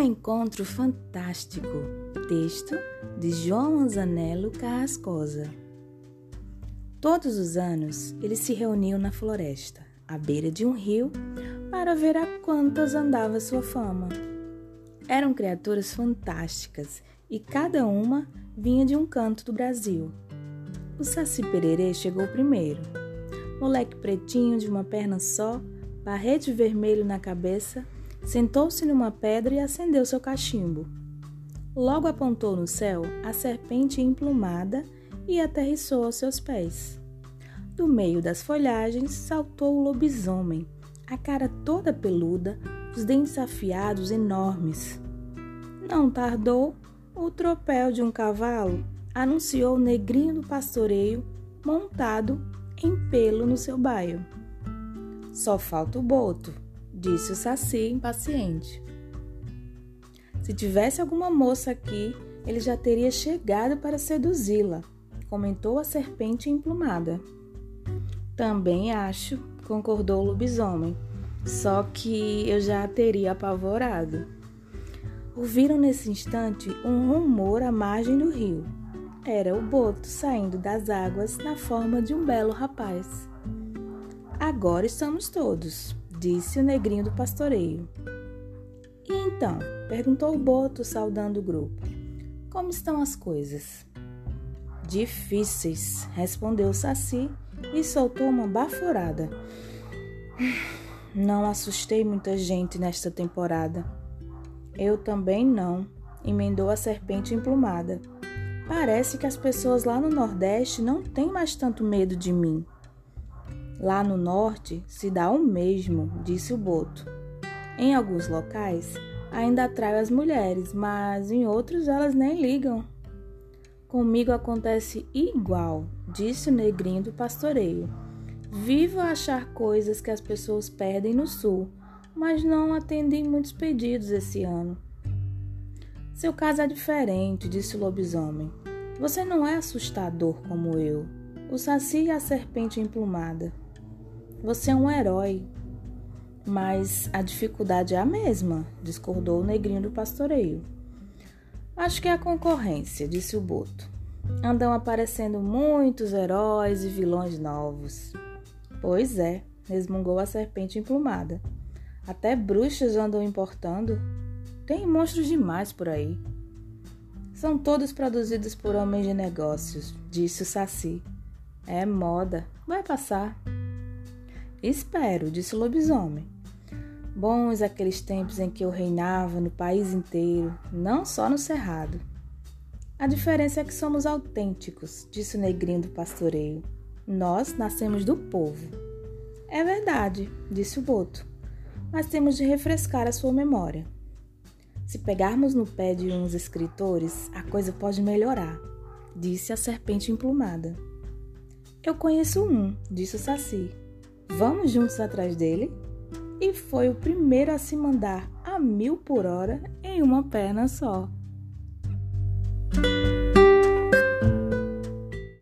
encontro fantástico. Texto de João Anzanello Carrascosa. Todos os anos eles se reuniam na floresta, à beira de um rio, para ver a quantas andava sua fama. Eram criaturas fantásticas e cada uma vinha de um canto do Brasil. O Saci Pererê chegou primeiro. Moleque pretinho de uma perna só, barrete vermelho na cabeça, sentou-se numa pedra e acendeu seu cachimbo. Logo apontou no céu a serpente emplumada e aterrissou aos seus pés. Do meio das folhagens saltou o lobisomem, a cara toda peluda, os dentes afiados enormes. Não tardou, o tropel de um cavalo anunciou o negrinho do pastoreio montado em pelo no seu baio. Só falta o boto, disse o Saci impaciente. Se tivesse alguma moça aqui, ele já teria chegado para seduzi-la, comentou a serpente emplumada. Também acho, concordou o lobisomem, só que eu já a teria apavorado. Ouviram nesse instante um rumor à margem do rio. Era o boto saindo das águas na forma de um belo rapaz. Agora estamos todos, disse o negrinho do pastoreio. E então? perguntou o Boto, saudando o grupo. Como estão as coisas? Difíceis, respondeu o Saci e soltou uma baforada. Não assustei muita gente nesta temporada. Eu também não, emendou a serpente emplumada. Parece que as pessoas lá no Nordeste não têm mais tanto medo de mim. Lá no norte se dá o mesmo, disse o Boto. Em alguns locais ainda atrai as mulheres, mas em outros elas nem ligam. Comigo acontece igual, disse o negrinho do pastoreio. Vivo a achar coisas que as pessoas perdem no sul, mas não atendi muitos pedidos esse ano. Seu caso é diferente, disse o lobisomem. Você não é assustador como eu, o saci e a serpente emplumada. Você é um herói. Mas a dificuldade é a mesma, discordou o negrinho do pastoreio. Acho que é a concorrência, disse o Boto. Andam aparecendo muitos heróis e vilões novos. Pois é, resmungou a serpente emplumada. Até bruxas andam importando. Tem monstros demais por aí. São todos produzidos por homens de negócios, disse o Saci. É moda, vai passar. Espero, disse o lobisomem. Bons aqueles tempos em que eu reinava no país inteiro, não só no cerrado. A diferença é que somos autênticos, disse o negrinho do pastoreio. Nós nascemos do povo. É verdade, disse o boto, mas temos de refrescar a sua memória. Se pegarmos no pé de uns escritores, a coisa pode melhorar, disse a serpente emplumada. Eu conheço um, disse o Saci. Vamos juntos atrás dele? E foi o primeiro a se mandar a mil por hora em uma perna só.